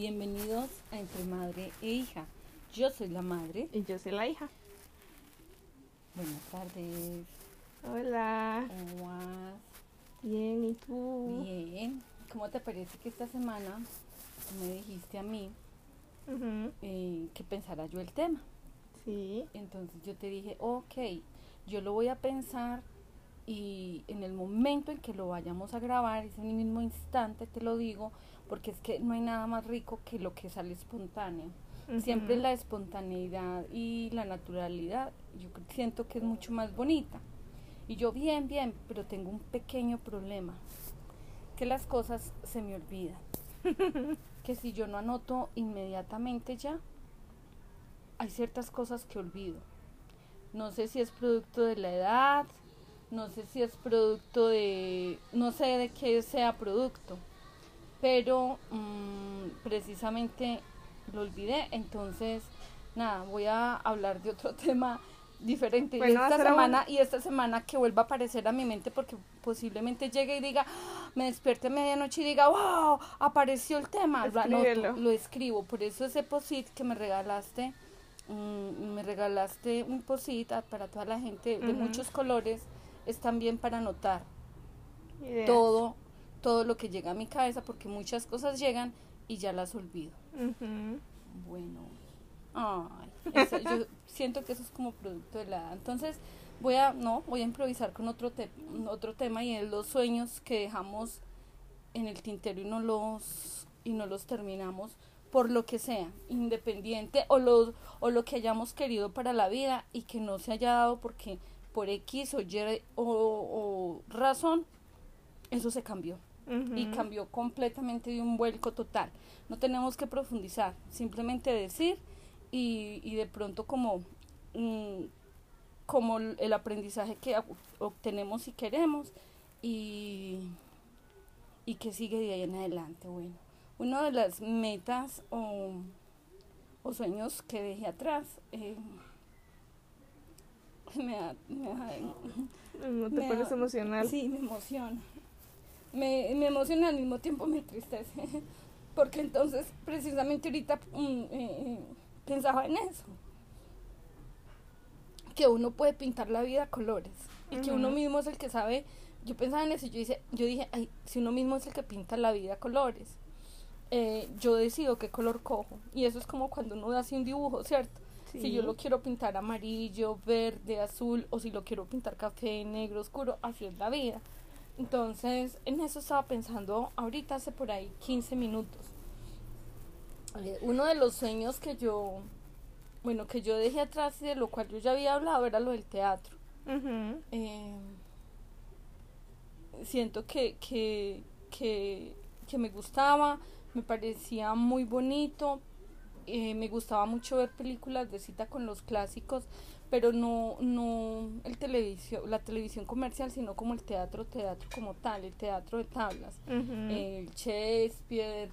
Bienvenidos a Entre Madre e Hija. Yo soy la madre. Y yo soy la hija. Buenas tardes. Hola. ¿Cómo vas? Bien, ¿y tú? Bien. ¿Cómo te parece que esta semana tú me dijiste a mí eh, que pensara yo el tema? Sí. Entonces yo te dije, ok, yo lo voy a pensar y en el momento en que lo vayamos a grabar, ese mismo instante te lo digo, porque es que no hay nada más rico que lo que sale espontáneo. Siempre la espontaneidad y la naturalidad, yo siento que es mucho más bonita. Y yo bien, bien, pero tengo un pequeño problema, que las cosas se me olvidan. que si yo no anoto inmediatamente ya, hay ciertas cosas que olvido. No sé si es producto de la edad, no sé si es producto de, no sé de qué sea producto, pero mm, precisamente lo olvidé, entonces nada, voy a hablar de otro tema diferente Bueno, esta semana y esta semana que vuelva a aparecer a mi mente porque posiblemente llegue y diga "Ah", me despierte a medianoche y diga wow apareció el tema Escríbelo. lo escribo por eso ese posit que me regalaste mm, me regalaste un posit para toda la gente de muchos colores es también para anotar Ideas. todo todo lo que llega a mi cabeza porque muchas cosas llegan y ya las olvido. Bueno ay, eso- yo siento que eso es como producto de la edad. entonces voy a no voy a improvisar con otro te- otro tema y es los sueños que dejamos en el tintero y no los y no los terminamos por lo que sea independiente o los o lo que hayamos querido para la vida y que no se haya dado porque por X o Y o, o razón eso se cambió y cambió completamente de un vuelco total. No tenemos que profundizar, simplemente decir y, y de pronto como, mm, como el aprendizaje que ob- obtenemos y queremos y, y que sigue de ahí en adelante. Bueno, una de las metas o, o sueños que dejé atrás eh, me da- me da- No te me pones da- emocional. Sí, me emociona. Me, me emociona al mismo tiempo me entristece. Porque entonces, precisamente ahorita eh, eh, pensaba en eso. Que uno puede pintar la vida a colores. Y que uno mismo es el que sabe. Yo pensaba en eso y yo, dice, yo dije, ay, si uno mismo es el que pinta la vida a colores, eh, yo decido qué color cojo. Y eso es como cuando uno hace un dibujo, ¿cierto? Si yo lo quiero pintar amarillo, verde, azul, o si lo quiero pintar café, negro, oscuro, así es la vida. Entonces, en eso estaba pensando ahorita hace por ahí 15 minutos. Eh, uno de los sueños que yo, bueno, que yo dejé atrás y de lo cual yo ya había hablado era lo del teatro. Eh, siento que, que, que, que me gustaba, me parecía muy bonito, eh, me gustaba mucho ver películas de cita con los clásicos, pero no, no el televisión, la televisión comercial, sino como el teatro, teatro como tal, el teatro de tablas Ujú. el Shakespeare,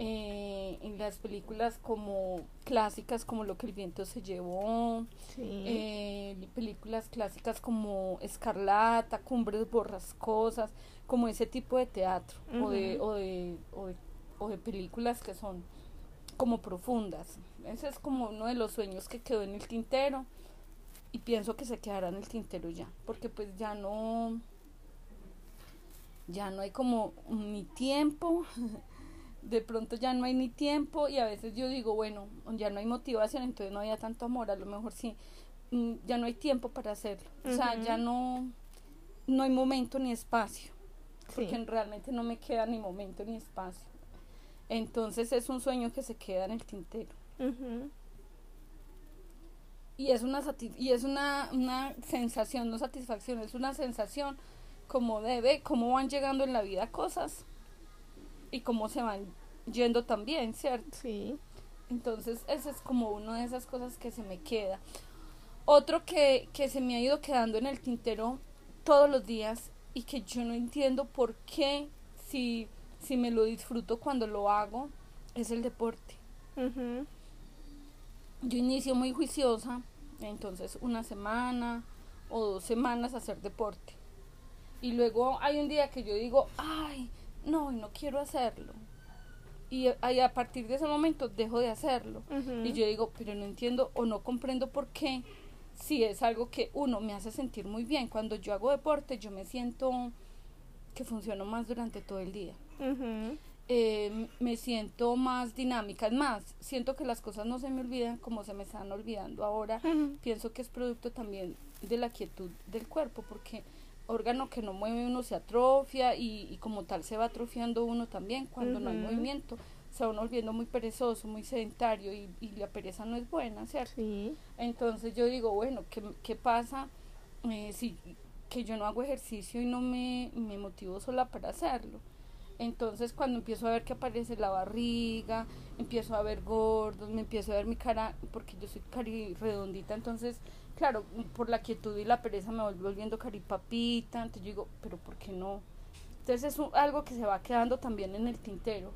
eh, en las películas como clásicas como Lo que el viento se llevó, Sí. eh, películas clásicas como Escarlata, Cumbres borrascosas, como ese tipo de teatro o, de, Ujú. o, de, o, de, o de películas que son como profundas. Ese es como uno de los sueños que quedó en el tintero y pienso que se quedará en el tintero ya, porque pues ya no ya no hay como ni tiempo, de pronto ya no hay ni tiempo y a veces yo digo, bueno, ya no hay motivación, entonces no había tanto amor, a lo mejor sí, mm, ya no hay tiempo para hacerlo, o sea, ya no, no hay momento ni espacio, porque Sí. realmente no me queda ni momento ni espacio. Entonces es un sueño que se queda en el tintero. Y es una y es una, una sensación, no satisfacción, es una sensación como debe, cómo van llegando en la vida cosas y cómo se van yendo también, ¿cierto? Sí. Entonces, esa es como una de esas cosas que se me queda. Otro que, que se me ha ido quedando en el tintero todos los días y que yo no entiendo por qué, si, si me lo disfruto cuando lo hago, es el deporte. Yo inicio muy juiciosa, entonces una semana o dos semanas hacer deporte. Y luego hay un día que yo digo, ay, no, no quiero hacerlo. y a, a partir de ese momento dejo de hacerlo. Y yo digo, pero no entiendo o no comprendo por qué, si es algo que uno me hace sentir muy bien. Cuando yo hago deporte, yo me siento que funciono más durante todo el día. Eh, me siento más dinámica. Es más, siento que las cosas no se me olvidan como se me están olvidando ahora. Pienso que es producto también de la quietud del cuerpo, porque órgano que no mueve uno se atrofia y, y como tal se va atrofiando uno también cuando no hay movimiento. Se va uno volviendo muy perezoso, muy sedentario y, y la pereza no es buena, ¿cierto? Sí. Entonces yo digo, bueno, ¿qué, qué pasa eh, si que yo no hago ejercicio y no me, me motivo sola para hacerlo? Entonces cuando empiezo a ver que aparece la barriga, empiezo a ver gordos, me empiezo a ver mi cara, porque yo soy cari redondita, entonces, claro, por la quietud y la pereza me voy volviendo caripapita, entonces yo digo, pero ¿por qué no? Entonces es algo que se va quedando también en el tintero.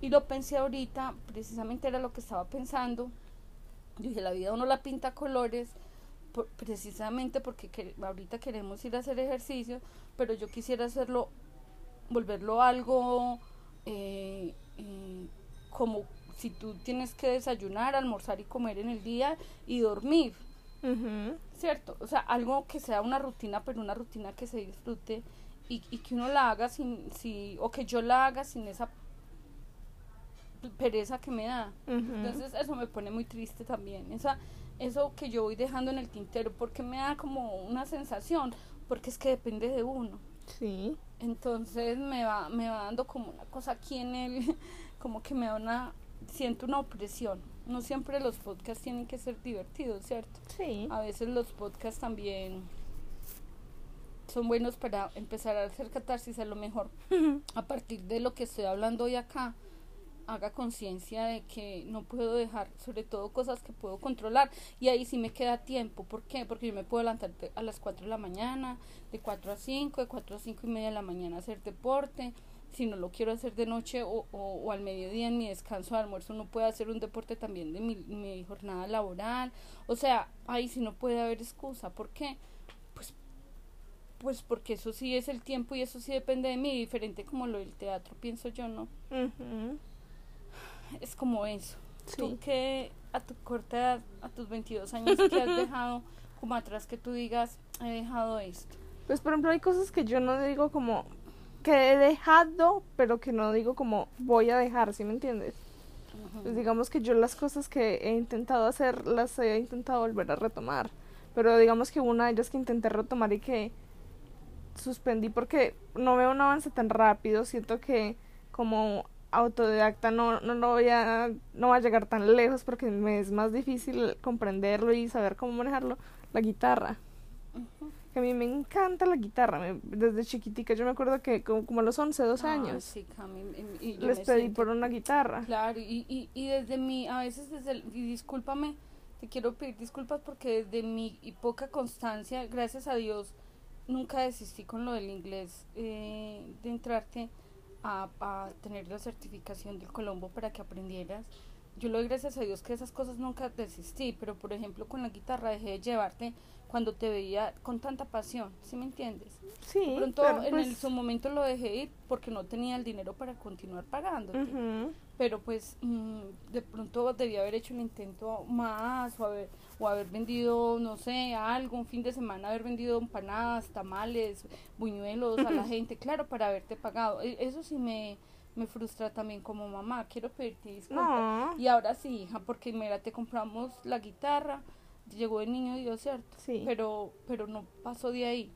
Y lo pensé ahorita, precisamente era lo que estaba pensando, yo dije, la vida uno la pinta colores, precisamente porque que- ahorita queremos ir a hacer ejercicio, pero yo quisiera hacerlo, volverlo algo eh, eh, como si tú tienes que desayunar, almorzar y comer en el día y dormir. ¿cierto? O sea, algo que sea una rutina, pero una rutina que se disfrute y, y que uno la haga sin, si, o que yo la haga sin esa pereza que me da. Entonces eso me pone muy triste también. Esa, eso que yo voy dejando en el tintero, porque me da como una sensación, porque es que depende de uno. Sí. Entonces me va, me va dando como una cosa aquí en el, como que me da una, siento una opresión. No siempre los podcasts tienen que ser divertidos, ¿cierto? Sí. A veces los podcasts también son buenos para empezar a hacer catarsis a lo mejor a partir de lo que estoy hablando hoy acá, haga conciencia de que no puedo dejar, sobre todo cosas que puedo controlar. Y ahí sí me queda tiempo. ¿Por qué? Porque yo me puedo levantar a las 4 de la mañana, de 4 a 5, de 4 a 5 y media de la mañana hacer deporte. Si no lo quiero hacer de noche o, o, al mediodía en mi descanso de almuerzo, no puedo hacer un deporte también de mi, mi jornada laboral. O sea, ahí sí no puede haber excusa. ¿Por qué? Pues pues porque eso sí es el tiempo y eso sí depende de mí, diferente como lo del teatro, pienso yo, ¿no? Ujú. Es como eso. Tú que a tu corta edad, a tus 22 años, que has dejado como atrás que tú digas, he dejado esto. Pues por ejemplo hay cosas que yo no digo como que he dejado, pero que no digo como voy a dejar, ¿sí me entiendes? Pues digamos que yo las cosas que he intentado hacer las he intentado volver a retomar, pero digamos que una de ellas que intenté retomar y que suspendí porque no veo un avance tan rápido, siento que como autodidacta no, no lo voy a, no va a llegar tan lejos porque me es más difícil comprenderlo y saber cómo manejarlo, la guitarra. Que a mí me encanta la guitarra, me- desde chiquitica, yo me acuerdo que como, como a los 11, 12 Ah, años, sí, Cami, y- y yo les pedí siento- por una guitarra. Claro, y, y, y desde mi, a veces desde, el- y discúlpame, te quiero pedir disculpas porque desde mi y poca constancia, gracias a Dios, nunca desistí con lo del inglés, eh, de entrarte a, a tener la certificación del Colombo para que aprendieras. Yo le doy gracias a Dios que esas cosas nunca desistí, pero por ejemplo con la guitarra dejé de llevarte cuando te veía con tanta pasión, ¿sí me entiendes? Sí, De pronto pero en pues, el- su momento lo dejé ir porque no tenía el dinero para continuar pagándote ujú. pero pues mm, de pronto debía haber hecho un intento más o haber, o haber vendido, no sé, algo, un fin de semana haber vendido empanadas, tamales, buñuelos a la gente, claro, para haberte pagado. E- Eso sí me, me frustra también como mamá, quiero pedirte disculpas. No, Y ahora sí, hija, porque mira, te compramos la guitarra, llegó el niño Dios, ¿cierto? sí. Pero, pero no pasó de ahí.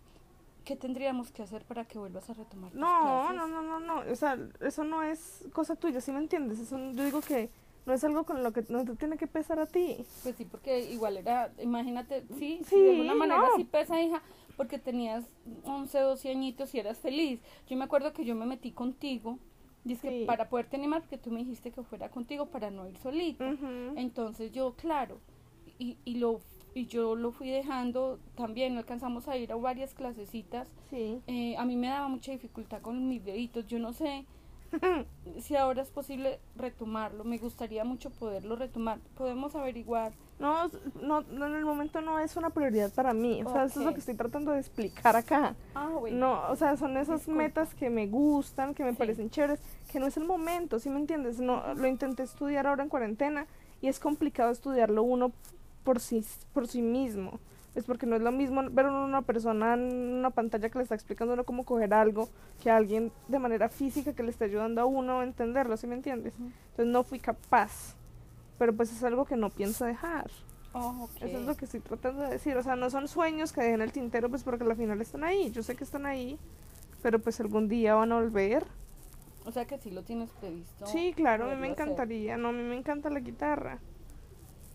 ¿Qué tendríamos que hacer para que vuelvas a retomar tus No, clases? no, no, no, no, o sea, eso no es cosa tuya, ¿sí me entiendes? Eso, yo digo que no es algo con lo que no te tiene que pesar a ti. Pues sí, porque igual era, imagínate, sí, sí, Sí, de alguna manera no. sí pesa, hija, porque tenías 11, 12 añitos y eras feliz. Yo me acuerdo que yo me metí contigo, dice Sí. para poderte animar, porque tú me dijiste que fuera contigo para no ir solita. Entonces yo, claro, y, y lo y yo lo fui dejando también, alcanzamos a ir a varias clasecitas. Sí. Eh, a mí me daba mucha dificultad con mis deditos, yo no sé si ahora es posible retomarlo. Me gustaría mucho poderlo retomar. Podemos averiguar. No, no, no, en el momento no es una prioridad para mí. O sea, eso es lo que estoy tratando de explicar acá. Ah, bueno. No, o sea, son esas Disculpa. metas que me gustan, que me Sí. parecen chéveres, que no es el momento, ¿sí me entiendes? No, lo intenté estudiar ahora en cuarentena y es complicado estudiarlo uno por sí, por sí mismo. Es porque no es lo mismo ver a una persona en una pantalla que le está explicando uno cómo coger algo que a alguien de manera física que le está ayudando a uno a entenderlo, ¿sí me entiendes? Ujú. Entonces no fui capaz. Pero pues es algo que no pienso dejar. Oh, ok. Eso es lo que estoy tratando de decir. O sea, no son sueños que dejen el tintero, pues porque al final están ahí. Yo sé que están ahí, pero pues algún día van a volver. O sea que sí lo tienes previsto. sí, claro, a mí me poderlo hacer. encantaría. No, a mí me encanta la guitarra.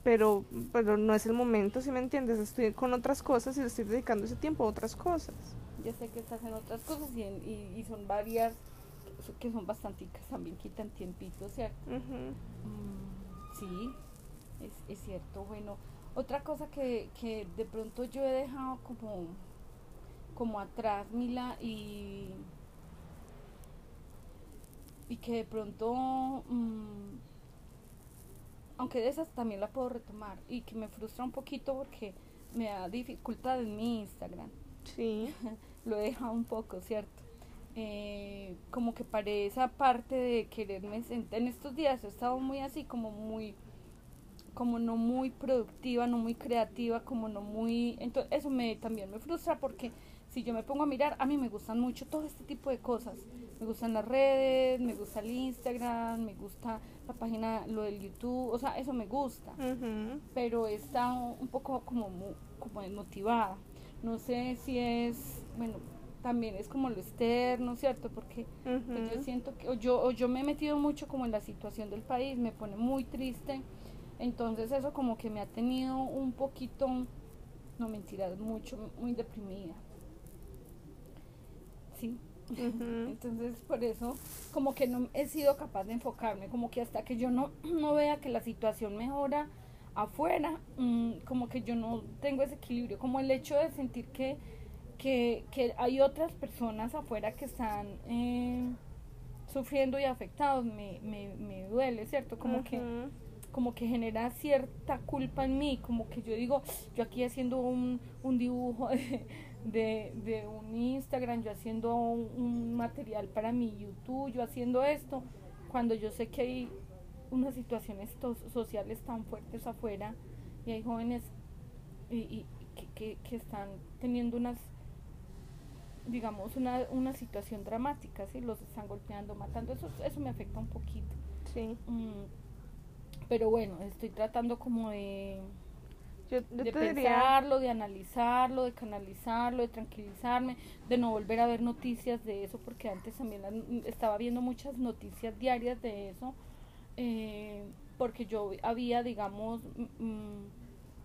Pero, pero no es el momento, si me entiendes. Estoy con otras cosas y le estoy dedicando ese tiempo a otras cosas. Ya sé que estás en otras cosas y, en- y, y son varias que son bastanticas, también quitan tiempito, ¿cierto? Ujú. Mm, sí, es, es cierto. Bueno, otra cosa que, que de pronto yo he dejado como, como atrás, Mila, y, y que de pronto, mm, aunque de esas también la puedo retomar, y que me frustra un poquito porque me da dificultad en mi Instagram Sí. lo he dejado un poco, ¿cierto? Eh, como que paré esa parte de quererme sentar. En estos días he estado muy así, como muy, como no muy productiva, no muy creativa, como no muy... Entonces eso me también me frustra porque si yo me pongo a mirar, a mí me gustan mucho todo este tipo de cosas. Me gustan las redes, me gusta el Instagram, me gusta la página, lo del YouTube, o sea, eso me gusta Ujú. pero he estado un poco como, como desmotivada. No sé si es, bueno, también es como lo externo, ¿cierto? Porque pues, yo siento que o yo, o yo me he metido mucho como en la situación del país, me pone muy triste. Entonces eso como que me ha tenido un poquito, no mentiras, mucho, muy deprimida. Sí. Entonces por eso como que no he sido capaz de enfocarme, como que hasta que yo no, no vea que la situación mejora afuera, mm, como que yo no tengo ese equilibrio, como el hecho de sentir que, que, que hay otras personas afuera que están eh, sufriendo y afectados, me, me, me duele, ¿cierto? Como que como que genera cierta culpa en mí, como que yo digo, yo aquí haciendo un, un dibujo de, de, de un Instagram, yo haciendo un, un material para mi YouTube, yo haciendo esto, cuando yo sé que hay unas situaciones tos- sociales tan fuertes afuera y hay jóvenes y, y que, que, que están teniendo unas digamos una, una situación dramática, ¿sí? los están golpeando, matando, eso, eso me afecta un poquito. Sí. Mm, pero bueno, estoy tratando como de, Yo, yo de diría. pensarlo, de analizarlo, de canalizarlo, de tranquilizarme, de no volver a ver noticias de eso, porque antes también las- estaba viendo muchas noticias diarias de eso, eh, porque yo había, digamos, mm, mm,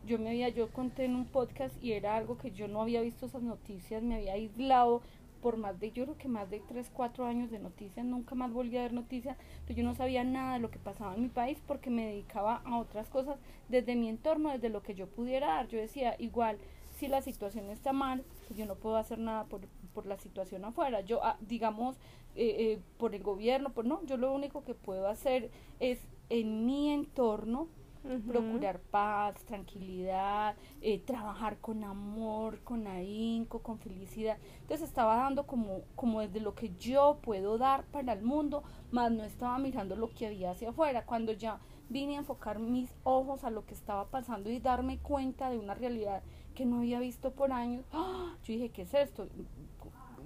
yo me había, yo conté en un podcast y era algo que yo no había visto esas noticias, me había aislado por más de, yo creo que más de 3, 4 años de noticias, nunca más volví a ver noticias, entonces yo no sabía nada de lo que pasaba en mi país porque me dedicaba a otras cosas desde mi entorno, desde lo que yo pudiera dar. Yo decía, igual, si la situación está mal, pues yo no puedo hacer nada por, por la situación afuera. Yo, ah, digamos, eh, eh, por el gobierno, pues no, yo lo único que puedo hacer es en mi entorno Procurar paz, tranquilidad, eh, trabajar con amor, con ahínco, con felicidad. Entonces estaba dando como, como desde lo que yo puedo dar para el mundo, más no estaba mirando lo que había hacia afuera. Cuando ya vine a enfocar mis ojos a lo que estaba pasando y darme cuenta de una realidad que no había visto por años, ¡ah! yo dije, ¿qué es esto?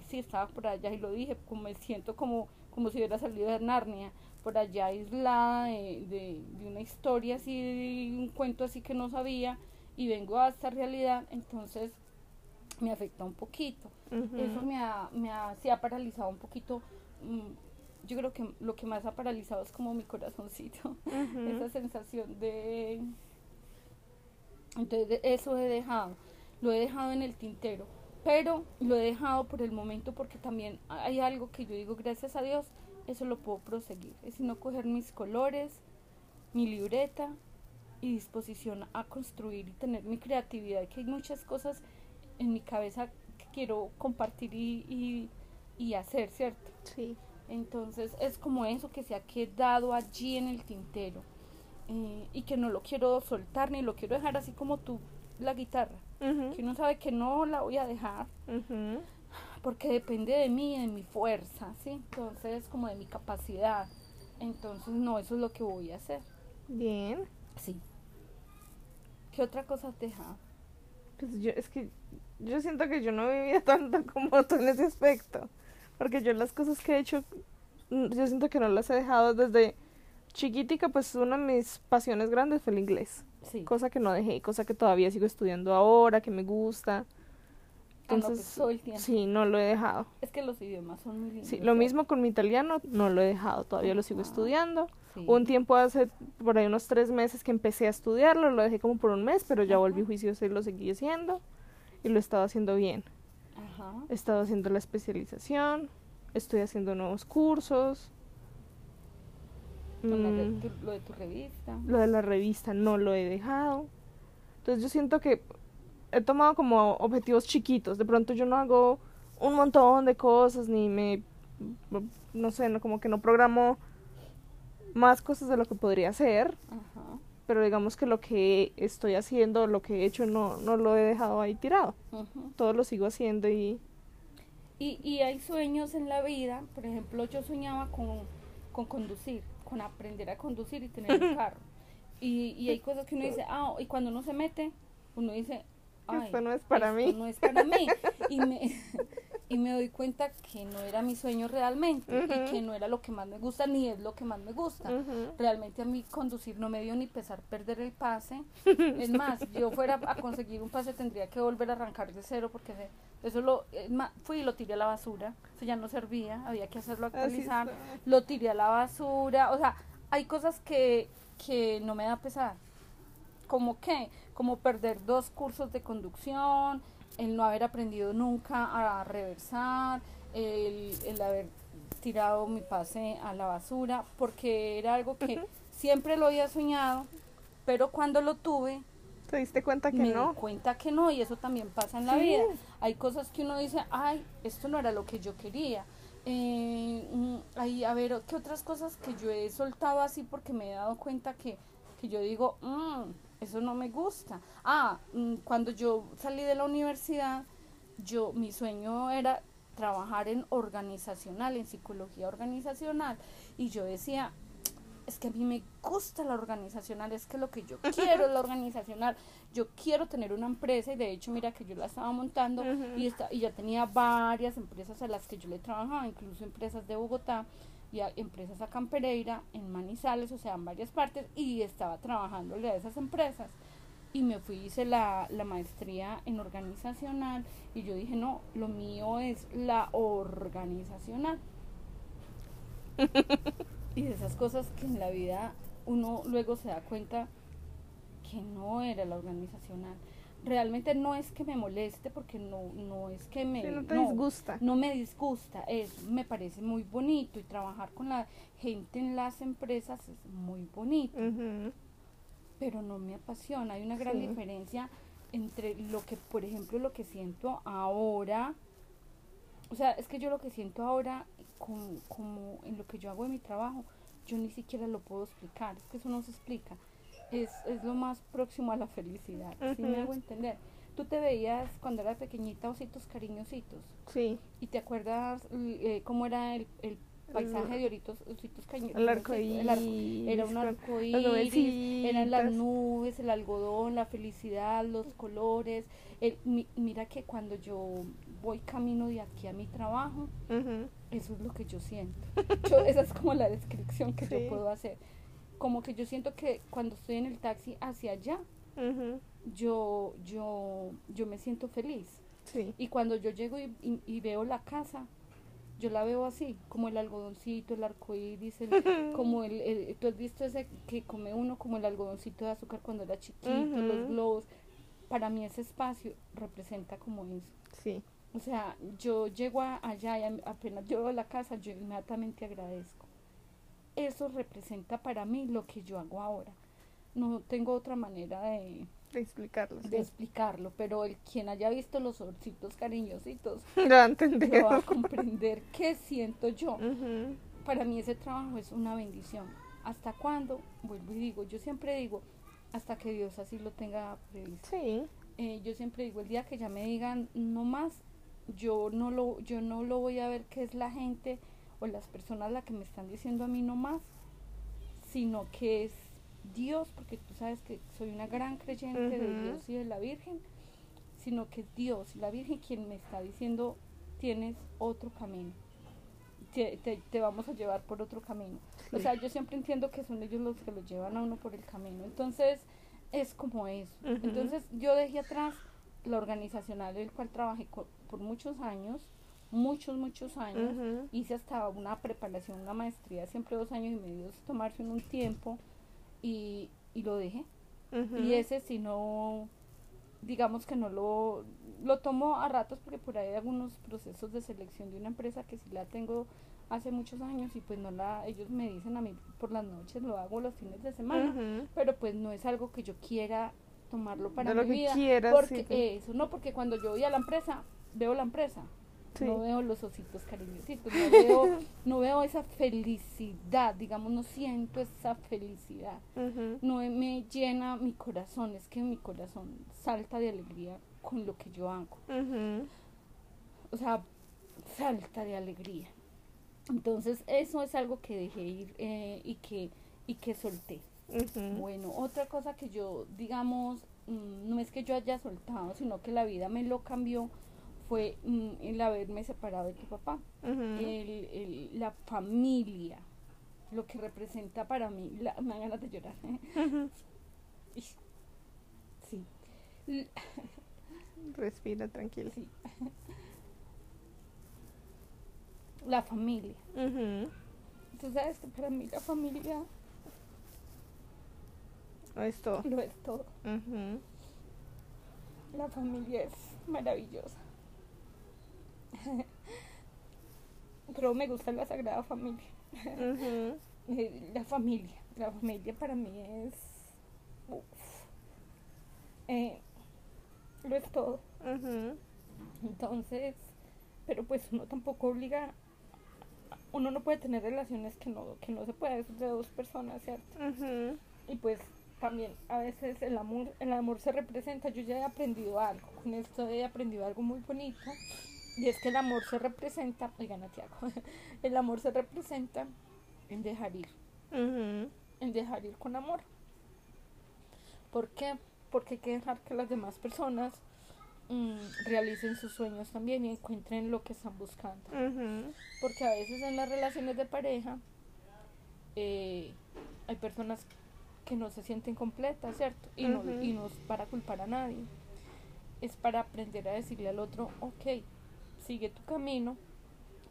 Sí, estaba por allá y lo dije, como me siento como, como si hubiera salido de Narnia por allá aislada de, de, de una historia así, de un cuento así que no sabía y vengo a esta realidad, entonces me afecta un poquito. Eso me ha, me ha, sí ha paralizado un poquito. mm, Yo creo que lo que más ha paralizado es como mi corazoncito, esa sensación de... Entonces eso he dejado, lo he dejado en el tintero, pero lo he dejado por el momento porque también hay algo que yo digo, gracias a Dios, eso lo puedo proseguir. Es sino coger mis colores, mi libreta y disposición a construir y tener mi creatividad, que hay muchas cosas en mi cabeza que quiero compartir y, y, y hacer, ¿cierto? Sí. Entonces es como eso que se ha quedado allí en el tintero eh, y que no lo quiero soltar ni lo quiero dejar así como tú la guitarra, Ujú, que uno sabe que no la voy a dejar ujú. Porque depende de mí, de mi fuerza, ¿sí? Entonces como de mi capacidad. Entonces no, eso es lo que voy a hacer. Bien. Sí. ¿Qué otra cosa has dejado? Pues yo, es que yo siento que yo no he vivido tanto como tú en ese aspecto. Porque yo las cosas que he hecho, mm, yo siento que no las he dejado desde chiquitica, pues una de mis pasiones grandes fue el inglés. Sí. Cosa que no dejé, cosa que todavía sigo estudiando ahora, que me gusta. Ah, no, pues, Entonces, todo el tiempo. sí, no lo he dejado. Es que los idiomas son muy lindos. Sí, lo mismo con mi italiano, no lo he dejado, todavía lo sigo Ajá. estudiando. Sí. Un tiempo hace por ahí unos tres meses que empecé a estudiarlo, lo dejé como por un mes, pero ya volví juiciosa y lo seguí haciendo. Y lo he estado haciendo bien. Ajá. He estado haciendo la especialización, estoy haciendo nuevos cursos. Mm, lo de tu revista. lo de la revista no lo he dejado. Entonces yo siento que he tomado como objetivos chiquitos. De pronto yo no hago un montón de cosas ni me, no sé, no, como que no programo más cosas de lo que podría hacer. Ajá. Pero digamos que lo que estoy haciendo, lo que he hecho, no, no lo he dejado ahí tirado. Ujú. Todo lo sigo haciendo y... Y, y hay sueños en la vida, por ejemplo, yo soñaba con, con conducir, con aprender a conducir y tener un carro. Y, y hay cosas que uno dice, ah, y cuando uno se mete, uno dice, ay, Esto no es para esto mí. no es para mí. Y me, y me doy cuenta que no era mi sueño realmente y que no era lo que más me gusta ni es lo que más me gusta. Ujú. Realmente a mí conducir no me dio ni pesar perder el pase. Es más, yo fuera a conseguir un pase tendría que volver a arrancar de cero porque eso lo es más, fui y lo tiré a la basura. Eso ya no servía, había que hacerlo actualizar. Lo tiré a la basura. O sea, hay cosas que, que no me da pesar. Como que, como perder dos cursos de conducción, el no haber aprendido nunca a reversar, el, el haber tirado mi pase a la basura, porque era algo que siempre lo había soñado, pero cuando lo tuve, ¿Te diste cuenta que me no? di cuenta que no, y eso también pasa en la Sí. vida. Hay cosas que uno dice, ay, esto no era lo que yo quería. Eh, mm, ay, a ver, ¿qué otras cosas que yo he soltado así porque me he dado cuenta que, que yo digo, "Mm, eso no me gusta? Ah, mm, cuando yo salí de la universidad, yo, mi sueño era trabajar en organizacional, en psicología organizacional, y yo decía, es que a mí me gusta la organizacional, es que lo que yo quiero es la organizacional, yo quiero tener una empresa y de hecho mira que yo la estaba montando y, esta- y ya tenía varias empresas a las que yo le trabajaba, incluso empresas de Bogotá y a- empresas acá en Pereira, en Manizales, o sea, en varias partes y estaba trabajándole a esas empresas y me fui, hice la, la maestría en organizacional y yo dije, no, lo mío es la organizacional. y de esas cosas que en la vida uno luego se da cuenta que no era la organizacional. Realmente no es que me moleste porque no, no es que me... Sí, no te no, disgusta. no me disgusta, es, me parece muy bonito y trabajar con la gente en las empresas es muy bonito pero no me apasiona. Hay una gran Sí. diferencia entre lo que, por ejemplo, lo que siento ahora. O sea, es que yo lo que siento ahora, como, como en lo que yo hago en mi trabajo, yo ni siquiera lo puedo explicar. Es que eso no se explica. Es, es lo más próximo a la felicidad. ¿Sí me hago entender? Tú te veías cuando eras pequeñita ositos cariñositos. Sí, ¿Y te acuerdas eh, cómo era el, el paisaje de oritos, ositos cariñositos? el arco El arco- era un arco iris, eran las nubes, el algodón, la felicidad, los colores. El, mi- mira que cuando yo voy camino de aquí a mi trabajo, eso es lo que yo siento. Yo- esa es como la descripción que Sí. yo puedo hacer. Como que yo siento que cuando estoy en el taxi hacia allá, yo, yo, yo me siento feliz. Sí. Y cuando yo llego y, y- y veo la casa, yo la veo así, como el algodoncito, el arcoíris, el, como el, el- tú has visto ese que come uno como el algodoncito de azúcar cuando era chiquito, los globos. Para mí ese espacio representa como eso. Sí. O sea, yo llego a- allá y apenas yo veo la casa, yo inmediatamente agradezco. Eso representa para mí lo que yo hago ahora. No tengo otra manera de, De explicarlo. de explicarlo, pero el quien haya visto los orcitos cariñositos Lo va a entender. lo va a comprender qué siento yo. Para mí ese trabajo es una bendición. ¿Hasta cuándo? Vuelvo y digo, yo siempre digo, hasta que Dios así lo tenga previsto. Sí. Eh, yo siempre digo, el día que ya me digan no más, yo no lo, yo no lo voy a ver que es la gente o las personas las que me están diciendo a mí no más, sino que es Dios, porque tú sabes que soy una gran creyente de Ujú. Dios y de la Virgen, sino que es Dios y la Virgen quien me está diciendo tienes otro camino. Te, te- te vamos a llevar por otro camino. O Sí. sea, yo siempre entiendo que son ellos los que lo llevan a uno por el camino. Entonces, es como eso. Ujú. Entonces, yo dejé atrás la organizacional del cual trabajé por muchos años, muchos, muchos años. Hice hasta una preparación, una maestría, siempre dos años y medio, es tomarse en un tiempo y, y lo dejé. Y ese si no, digamos que no lo, lo tomo a ratos porque por ahí hay algunos procesos de selección de una empresa que sí la tengo hace muchos años y pues no la, ellos me dicen a mí por las noches, lo hago los fines de semana, pero pues no es algo que yo quiera tomarlo para De lo mi que vida. quieras, porque sí. eso, no, porque cuando yo voy a la empresa, veo la empresa. Sí. No veo los ositos cariñositos, no veo, no veo esa felicidad, digamos, no siento esa felicidad no me llena mi corazón, es que mi corazón salta de alegría con lo que yo hago. O sea, salta de alegría. Entonces, eso es algo que dejé ir eh, y que y que solté. Bueno, otra cosa que yo, digamos, mm, no es que yo haya soltado, sino que la vida me lo cambió, fue mm, el haberme separado de tu papá. El- el- la familia, lo que representa para mí, la- me dan ganas de llorar. Sí. Respira tranquila. sí. La familia. Ujú. Tú sabes que para mí la familia Es todo. lo es todo. La familia es maravillosa. Pero me gusta la Sagrada Familia. Eh, La familia. La familia para mí es... uf. Eh, lo es todo. Entonces, pero pues uno tampoco obliga, uno no puede tener relaciones que no, que no se puede entre dos personas, ¿cierto? Y pues también a veces el amor, el amor se representa, yo ya he aprendido algo, con esto he aprendido algo muy bonito, y es que el amor se representa, oigan a Tiago, el amor se representa en dejar ir, en dejar ir con amor. ¿Por qué? Porque hay que dejar que las demás personas mm, realicen sus sueños también y encuentren lo que están buscando. Porque a veces en las relaciones de pareja eh, hay personas que no se sienten completas, ¿cierto? Y, no, y no es para culpar a nadie. Es para aprender a decirle al otro, ok, sigue tu camino,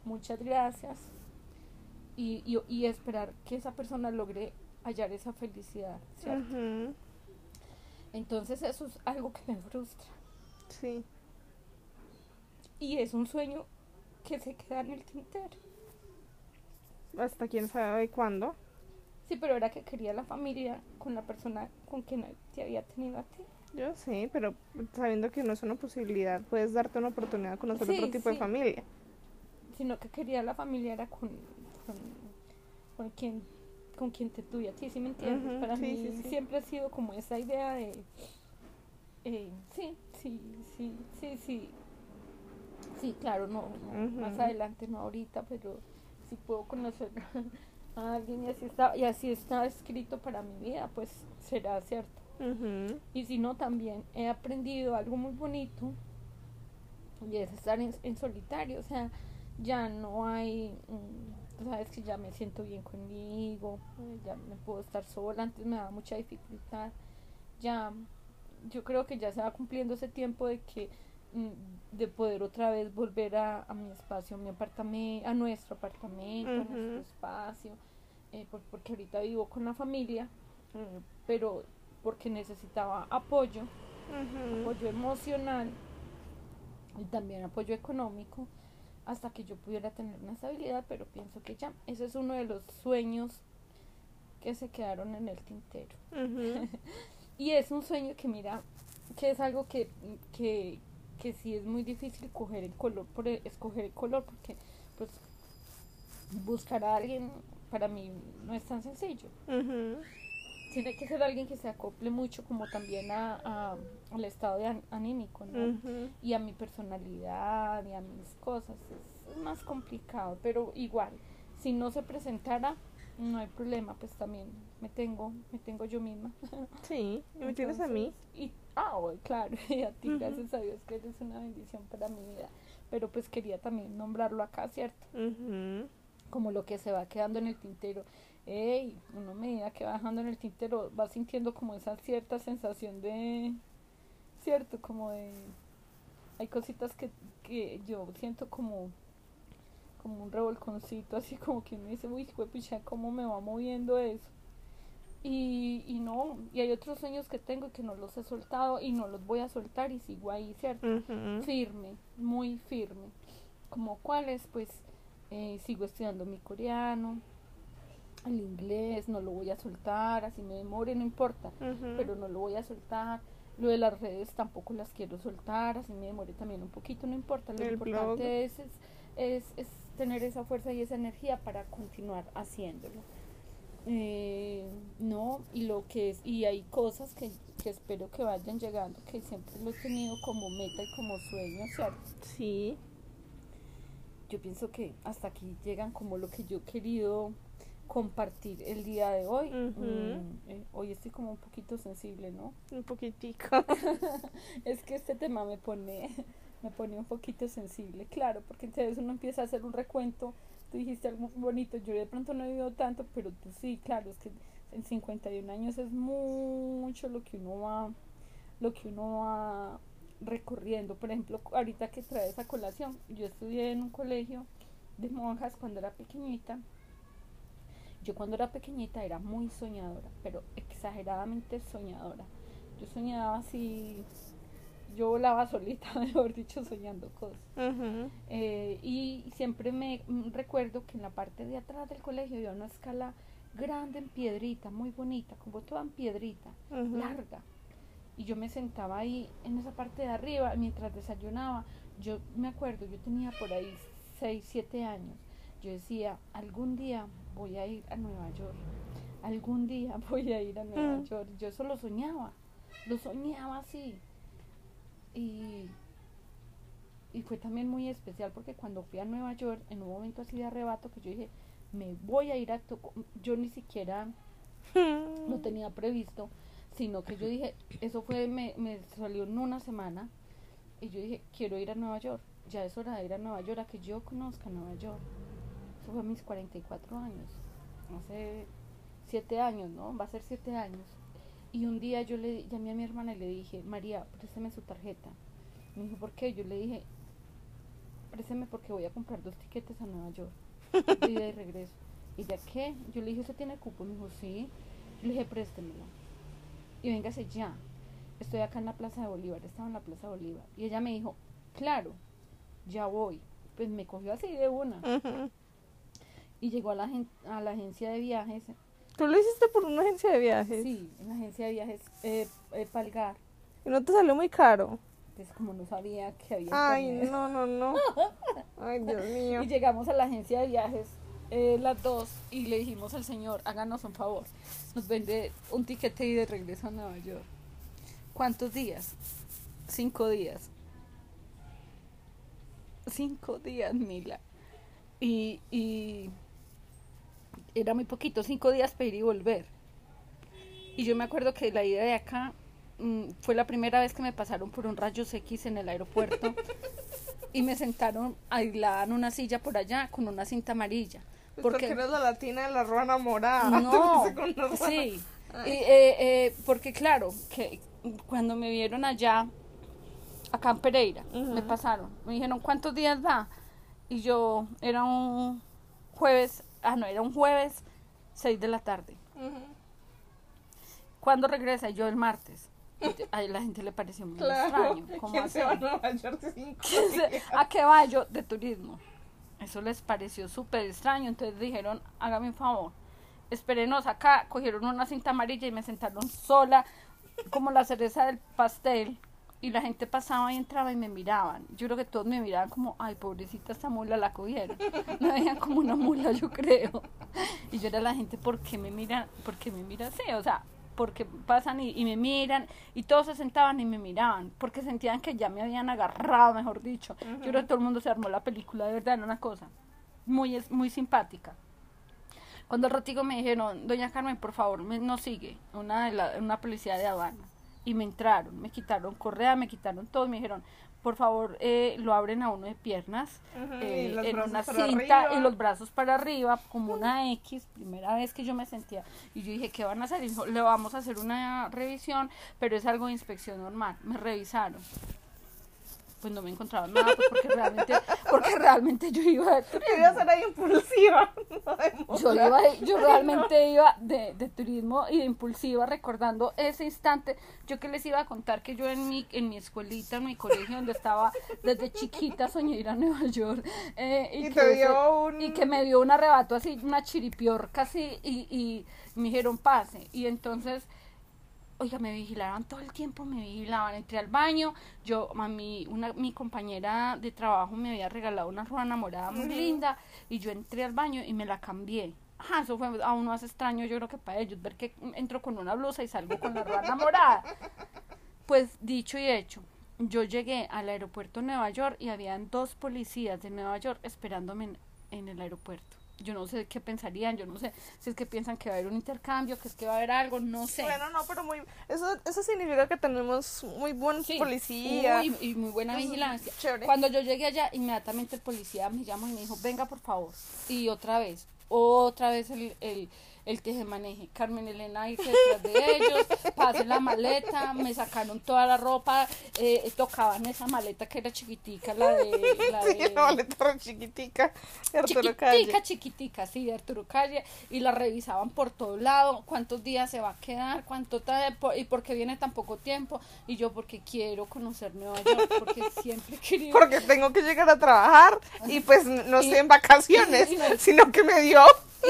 muchas gracias. Y, y, y esperar que esa persona logre hallar esa felicidad, ¿cierto? Entonces eso es algo que me frustra. Sí. Y es un sueño que se queda en el tintero. Hasta quién sabe cuándo. Sí, pero era que quería la familia con la persona con quien te había tenido a ti. Yo sí, pero sabiendo que no es una posibilidad, puedes darte una oportunidad de conocer Sí, otro tipo de familia. Sino que quería la familia era con, con, con quien con quien te tuve a ti, ¿sí me entiendes? Para sí, mí siempre ha sido como esa idea de... eh, sí, sí, sí, sí, sí. Sí, claro, no, más adelante, no ahorita, pero si puedo conocer a alguien y así está, y así está escrito para mi vida, pues será cierto. Y si no, también he aprendido algo muy bonito y es estar en, en solitario. O sea, ya no hay, mm, sabes que ya me siento bien conmigo, ya me puedo estar sola. Antes me daba mucha dificultad. Ya, yo creo que ya se va cumpliendo ese tiempo de que mm, de poder otra vez volver a, a mi espacio, a mi apartamento, a nuestro apartamento, a nuestro espacio, eh, por- porque ahorita vivo con la familia, eh, pero porque necesitaba apoyo, apoyo emocional y también apoyo económico hasta que yo pudiera tener una estabilidad, pero pienso que ya, ese es uno de los sueños que se quedaron en el tintero. Y es un sueño que mira, que es algo que, que, que sí es muy difícil coger el color, por e- escoger el color, porque pues buscar a alguien para mí no es tan sencillo. Ujú. Tiene que ser alguien que se acople mucho como también a, a- al estado de an- anímico, ¿no? Y a mi personalidad y a mis cosas. Es, más complicado, pero igual, si no se presentara, no hay problema, pues también me tengo, me tengo yo misma. Sí, me tienes a mí. Y, ah, bueno, claro, y a ti, gracias a Dios, que eres una bendición para mi vida. Pero pues quería también nombrarlo acá, ¿cierto? Como lo que se va quedando en el tintero. Ey, uno a medida que va dejando en el tintero, va sintiendo como esa cierta sensación de, cierto, como de, hay cositas que, que yo siento como, como un revolconcito, así como que uno dice, uy, pucha, cómo me va moviendo eso. Y, y no, y hay otros sueños que tengo que no los he soltado y no los voy a soltar y sigo ahí, ¿cierto? Firme, muy firme. Como cuáles, pues eh, sigo estudiando mi coreano, el inglés, no lo voy a soltar, así me demore, no importa, pero no lo voy a soltar. Lo de las redes tampoco las quiero soltar, así me demore también un poquito, no importa. Lo El importante es, es, es tener esa fuerza y esa energía para continuar haciéndolo. Eh, no, y lo que es, y hay cosas que, que espero que vayan llegando, que siempre lo he tenido como meta y como sueño, ¿cierto? Sí. Yo pienso que hasta aquí llegan como lo que yo he querido compartir el día de hoy. Mm, eh, hoy estoy como un poquito sensible, ¿no? Un poquitico. Es que este tema me pone, me pone un poquito sensible, claro, porque entonces uno empieza a hacer un recuento. Tú dijiste algo bonito, yo de pronto no he vivido tanto, pero tú sí, claro, es que en 51 años es mucho lo que uno va, lo que uno va recorriendo. Por ejemplo, ahorita que trae esa colación, yo estudié en un colegio de monjas cuando era pequeñita. Yo cuando era pequeñita era muy soñadora, pero exageradamente soñadora. Yo soñaba así, yo volaba solita, mejor dicho, soñando cosas. Eh, y siempre me recuerdo que en la parte de atrás del colegio había una escala grande en piedrita, muy bonita, como toda en piedrita, larga. Y yo me sentaba ahí en esa parte de arriba mientras desayunaba. Yo me acuerdo, yo tenía por ahí 6, 7 años. Yo decía, algún día voy a ir a Nueva York. Algún día voy a ir a Nueva Mm. York. Yo eso lo soñaba. Lo soñaba así. Y, y fue también muy especial porque cuando fui a Nueva York, en un momento así de arrebato, que yo dije, me voy a ir a... Yo ni siquiera lo tenía previsto, sino que yo dije, eso fue, me, me salió en una semana, y yo dije, quiero ir a Nueva York, ya es hora de ir a Nueva York, a que yo conozca Nueva York. Eso fue a mis 44 años, hace 7 años, ¿no? Va a ser 7 años. Y un día yo le llamé a mi hermana y le dije, María, préstame su tarjeta. Me dijo, ¿por qué? Yo le dije, préstame porque voy a comprar dos tiquetes a Nueva York. de regreso. ¿Y ya qué? Yo le dije, ¿usted tiene cupo? Me dijo, sí. Yo le dije, préstemelo. Y véngase ya. Estoy acá en la Plaza de Bolívar. Estaba en la Plaza de Bolívar. Y ella me dijo, claro, ya voy. Pues me cogió así de una. Y llegó a la, a la agencia de viajes. ¿Tú lo hiciste por una agencia de viajes? Sí, en la agencia de viajes eh, eh, Palgar. ¿Y no te salió muy caro? Entonces, como no sabía que había Ay, internet. no, no, no. Ay, Dios mío. Y llegamos a la agencia de viajes, eh, las dos, y le dijimos al señor, háganos un favor, nos vende un tiquete y de regreso a Nueva York. ¿Cuántos días? Cinco días. Cinco días, Mila. Y, y era muy poquito, cinco días para ir y volver. Y yo me acuerdo que la ida de acá mm, fue la primera vez que me pasaron por un rayos X en el aeropuerto y me sentaron aislada en una silla por allá con una cinta amarilla. Pues porque Porque eres la latina de la ruana morada. no, sí, y, eh, eh, porque claro, que cuando me vieron allá, acá en Pereira, me pasaron, me dijeron, ¿cuántos días va? Y yo, era un jueves, ah, no, era un jueves, 6 de la tarde. ¿Cuándo regresa? Yo el martes. A la gente le pareció muy Claro. extraño. ¿Cómo ¿Quién se va a Nueva York cinco ¿Quién se- días? ¿A qué va yo? De turismo. Eso les pareció súper extraño. Entonces dijeron, hágame un favor. Espérenos acá. Cogieron una cinta amarilla y me sentaron sola. como la cereza del pastel y la gente pasaba y entraba y me miraban. Yo creo que todos me miraban como, ay, pobrecita esta mula la cogieron. Me veían como una mula, yo creo. Y yo era la gente, ¿por qué me miran? ¿Por qué me miran así? O sea, porque pasan y, y me miran y todos se sentaban y me miraban porque sentían que ya me habían agarrado, mejor dicho. Yo creo que todo el mundo se armó la película, de verdad, era una cosa muy, es- muy simpática. Cuando el ratico me dijeron, doña Carmen, por favor, me, no sigue, una, de la, una policía de aduana. Y me entraron, me quitaron correa, me quitaron todo, me dijeron, por favor, eh, lo abren a uno de piernas, eh, en una cinta arriba. y los brazos para arriba, como una X, primera vez que yo me sentía. Y yo dije, ¿qué van a hacer? Y dijo, le vamos a hacer una revisión, pero es algo de inspección normal. Me revisaron. Pues no me encontraban nada, pues porque realmente, porque realmente yo iba de turismo. Quería ser ahí impulsiva. no de Yo, iba, yo realmente iba de, de turismo y de impulsiva recordando ese instante. Yo que les iba a contar que yo en mi, en mi escuelita, en mi colegio donde estaba desde chiquita soñé ir a Nueva York. eh, Y que te ese- un- y que me dio un arrebato así, una chiripiorca así y, y me dijeron pase. Y entonces oiga, me vigilaban todo el tiempo, me vigilaban, entré al baño, yo, a mí, una, mi compañera de trabajo me había regalado una ruana morada muy linda, y yo entré al baño y me la cambié. Ajá, eso fue aún más extraño, yo creo que para ellos, ver que entro con una blusa y salgo con la ruana morada. Pues dicho y hecho, yo llegué al aeropuerto de Nueva York y habían dos policías de Nueva York esperándome en, en el aeropuerto. Yo no sé qué pensarían, yo no sé si es que piensan que va a haber un intercambio, que es que va a haber algo, no sé. Bueno, no, pero muy. Eso, eso significa que tenemos muy buen Sí, policía. uy, y muy buena vigilancia. chévere. Cuando yo llegué allá, inmediatamente el policía me llamó y me dijo, venga por favor. Y otra vez, otra vez el, el, el tejemaneje. Carmen Elena irse detrás de ellos, pase la maleta, me sacaron toda la ropa, eh, tocaban esa maleta que era chiquitica, la de... La Sí, de la maleta chiquitica. de Arturo Calle. chiquitica, chiquitica, sí, de Arturo Calle, y la revisaban por todo lado, cuántos días se va a quedar, cuánto ta- por- y por qué viene tan poco tiempo, y yo porque quiero conocer Nueva York, porque siempre querido Porque tengo que llegar a trabajar y pues no Y- estoy en vacaciones, y no- sino que me dio.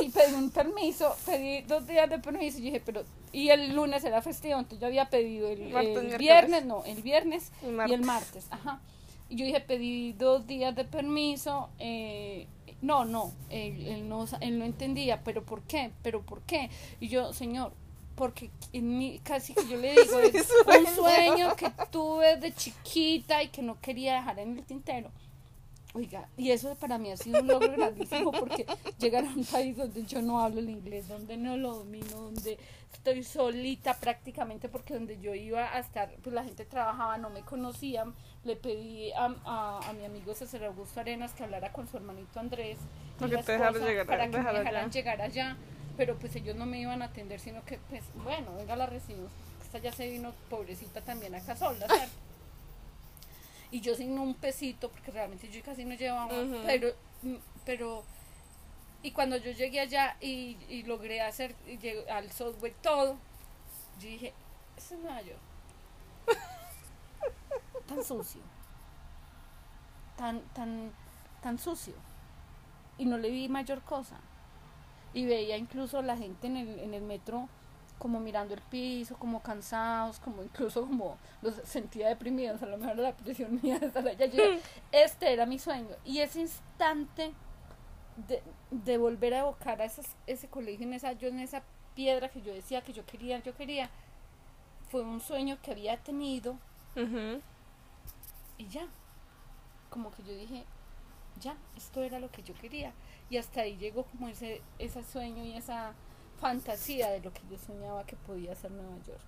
Y pedí un permiso, pedí dos días de permiso y dije, pero, y el lunes era festivo, entonces yo había pedido el, Martes, el miércoles. viernes, no, el viernes Y el martes, ajá. Y yo dije, pedí dos días de permiso, eh, no, no, él, él no, él no entendía, pero ¿por qué? ¿Pero por qué? Y yo, señor, porque en mi, casi que yo le digo, Es mi es sueño. un sueño que tuve de chiquita y que no quería dejar en el tintero. Oiga, y eso para mí ha sido un logro grandísimo porque llegar a un país donde yo no hablo el inglés, donde no lo domino, donde estoy solita prácticamente porque donde yo iba a estar, pues la gente trabajaba, no me conocían, le pedí a, a, a mi amigo César Augusto Arenas que hablara con su hermanito Andrés y Para que la te llegar- para que me allá. dejaran llegar allá, pero pues ellos no me iban a atender, sino que pues bueno, venga la recibo, esta ya se vino pobrecita también acá sola, ¿cierto? Y yo sin un pesito porque realmente yo casi no llevaba Ujú. pero mm, pero y cuando yo llegué allá y, y logré hacer y llegué al software todo yo dije eso es Nueva York tan sucio. Tan tan tan sucio. Y no le vi mayor cosa. Y veía incluso la gente en el, en el metro como mirando el piso, como cansados, como incluso como los sentía deprimidos, a lo mejor la presión mía de estar allá. Yo dije, este era mi sueño. Y ese instante de, de volver a evocar a esas, ese colegio, en esa, yo en esa piedra que yo decía que yo quería, yo quería, fue un sueño que había tenido y ya. Como que yo dije, ya, esto era lo que yo quería. Y hasta ahí llegó como ese, ese sueño y esa fantasía de lo que yo soñaba que podía ser Nueva York.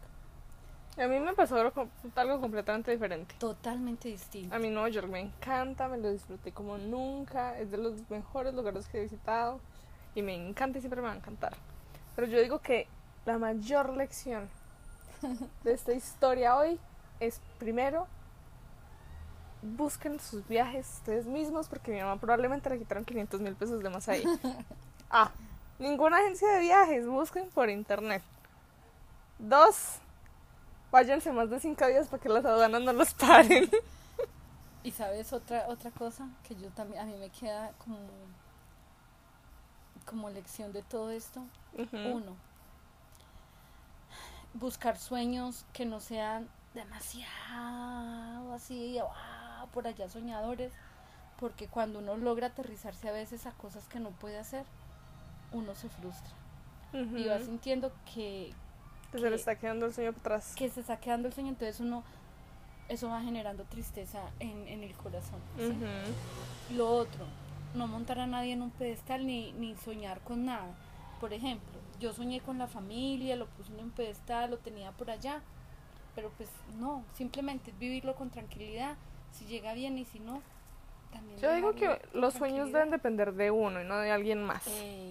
A mí me pasó algo, com- algo completamente diferente. Totalmente distinto. A mí Nueva York me encanta, me lo disfruté como nunca, es de los mejores lugares que he visitado y me encanta y siempre me va a encantar. Pero yo digo que la mayor lección de esta historia hoy es primero busquen sus viajes ustedes mismos porque mi mamá probablemente le quitaron 500 mil pesos de más ahí. Ah, ninguna agencia de viajes, busquen por internet. Dos, váyanse más de cinco días para que las aduanas no los paren. Y sabes otra otra cosa que yo también a mí me queda como como lección de todo esto. Uno, buscar sueños que no sean demasiado así, ah, por allá soñadores, porque cuando uno logra aterrizarse a veces a cosas que no puede hacer, uno se frustra. Y va sintiendo que, Que se le está quedando el sueño atrás. que se está quedando el sueño, entonces uno, eso va generando tristeza en, en el corazón. Lo otro, no montar a nadie en un pedestal ni, ni soñar con nada. Por ejemplo, yo soñé con la familia, lo puse en un pedestal, lo tenía por allá, pero pues no, simplemente es vivirlo con tranquilidad. Si llega bien y si no, también. Yo digo que los sueños deben depender de uno y no de alguien más. Camila,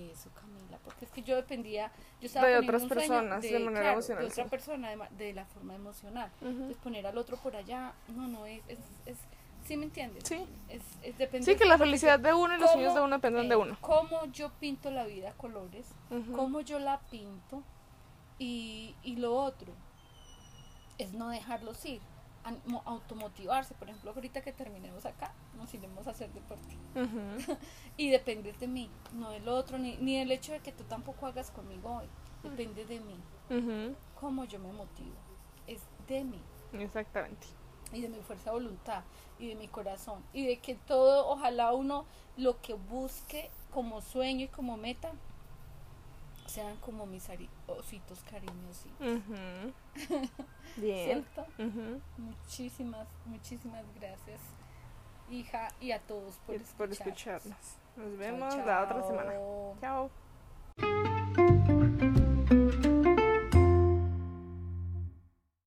porque es que yo dependía, yo estaba De otras personas, de manera claro, emocional, de otra sí. persona, de, de la forma emocional. Ujú. Entonces poner al otro por allá, no, no, es, es, es ¿sí me entiendes? Sí. Es, es depende Sí, que la de felicidad de uno y los sueños de uno dependen de eh, uno. Cómo yo pinto la vida a colores, Ujú. cómo yo la pinto y, y lo otro es no dejarlos ir, automotivarse. Por ejemplo, ahorita que terminemos acá, nos iremos a hacer deporte. Y depende de mí, no del otro, ni, ni del hecho de que tú tampoco hagas conmigo hoy. Depende de mí, Ujú. cómo yo me motivo. Es de mí Exactamente. y de mi fuerza de voluntad y de mi corazón y de que todo, ojalá uno lo que busque como sueño y como meta sean como mis ositos cariñositos. Bien. ¿Cierto? Muchísimas, muchísimas gracias, hija, y a todos por, Por escucharnos. escucharnos. Nos Chao, vemos la otra semana. chao. Chao.